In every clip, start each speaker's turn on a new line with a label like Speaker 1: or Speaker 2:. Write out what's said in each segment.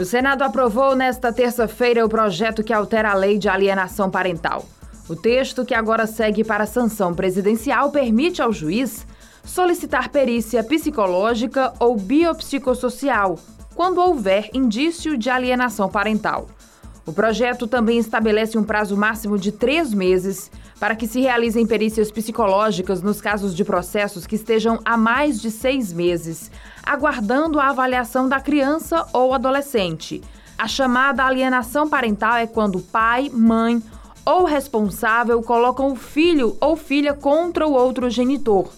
Speaker 1: O Senado aprovou nesta terça-feira o projeto que altera a lei de alienação parental. O texto, que agora segue para a sanção presidencial, permite ao juiz solicitar perícia psicológica ou biopsicossocial quando houver indício de alienação parental. O projeto também estabelece um prazo máximo de três meses para que se realizem perícias psicológicas nos casos de processos que estejam há mais de seis meses, aguardando a avaliação da criança ou adolescente. A chamada alienação parental é quando pai, mãe ou responsável colocam o filho ou filha contra o outro genitor.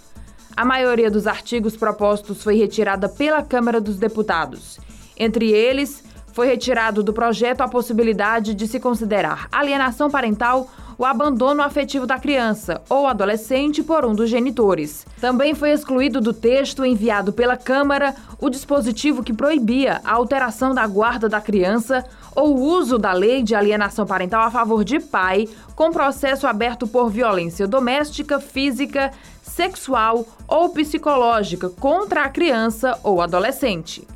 Speaker 1: A maioria dos artigos propostos foi retirada pela Câmara dos Deputados. Entre eles, foi retirado do projeto a possibilidade de se considerar alienação parental o abandono afetivo da criança ou adolescente por um dos genitores. Também foi excluído do texto enviado pela Câmara o dispositivo que proibia a alteração da guarda da criança ou o uso da lei de alienação parental a favor de pai com processo aberto por violência doméstica, física, sexual ou psicológica contra a criança ou adolescente.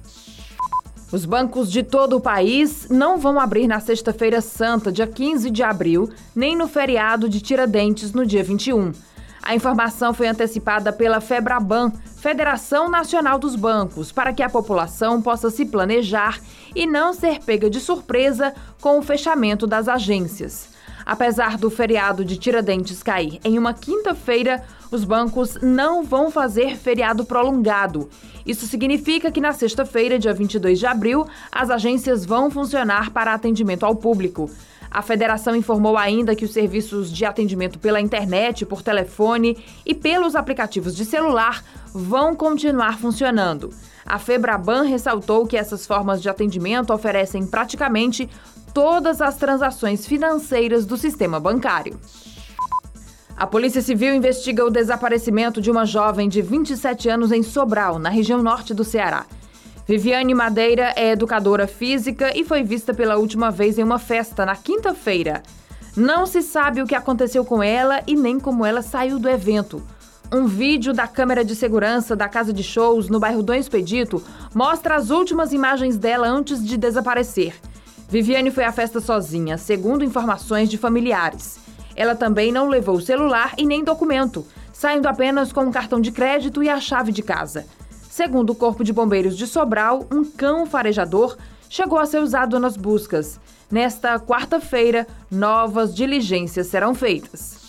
Speaker 1: Os bancos de todo o país não vão abrir na Sexta-feira Santa, dia 15 de abril, nem no feriado de Tiradentes, no dia 21. A informação foi antecipada pela Febraban, Federação Nacional dos Bancos, para que a população possa se planejar e não ser pega de surpresa com o fechamento das agências. Apesar do feriado de Tiradentes cair em uma quinta-feira, os bancos não vão fazer feriado prolongado. Isso significa que na sexta-feira, dia 22 de abril, as agências vão funcionar para atendimento ao público. A federação informou ainda que os serviços de atendimento pela internet, por telefone e pelos aplicativos de celular vão continuar funcionando. A Febraban ressaltou que essas formas de atendimento oferecem praticamente todas as transações financeiras do sistema bancário. A Polícia Civil investiga o desaparecimento de uma jovem de 27 anos em Sobral, na região norte do Ceará. Viviane Madeira é educadora física e foi vista pela última vez em uma festa na quinta-feira. Não se sabe o que aconteceu com ela e nem como ela saiu do evento. Um vídeo da câmera de segurança da casa de shows no bairro Dom Expedito mostra as últimas imagens dela antes de desaparecer. Viviane foi à festa sozinha, segundo informações de familiares. Ela também não levou celular e nem documento, saindo apenas com um cartão de crédito e a chave de casa. Segundo o Corpo de Bombeiros de Sobral, um cão farejador chegou a ser usado nas buscas. Nesta quarta-feira, novas diligências serão feitas.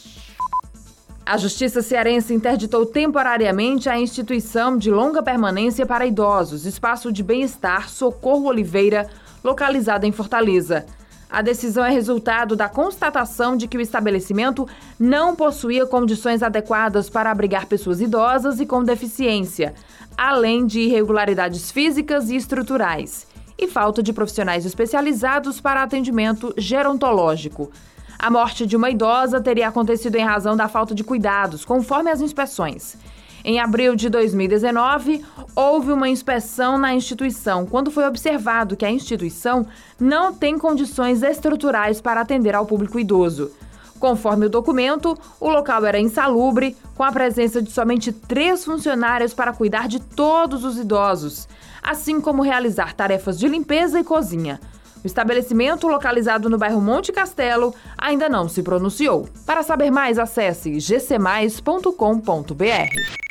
Speaker 1: A Justiça Cearense interditou temporariamente a instituição de longa permanência para idosos, Espaço de Bem-Estar Socorro Oliveira, localizada em Fortaleza. A decisão é resultado da constatação de que o estabelecimento não possuía condições adequadas para abrigar pessoas idosas e com deficiência, além de irregularidades físicas e estruturais, e falta de profissionais especializados para atendimento gerontológico. A morte de uma idosa teria acontecido em razão da falta de cuidados, conforme as inspeções. Em abril de 2019, houve uma inspeção na instituição, quando foi observado que a instituição não tem condições estruturais para atender ao público idoso. Conforme o documento, o local era insalubre, com a presença de somente três funcionários para cuidar de todos os idosos, assim como realizar tarefas de limpeza e cozinha. O estabelecimento, localizado no bairro Monte Castelo, ainda não se pronunciou. Para saber mais, acesse gcmais.com.br.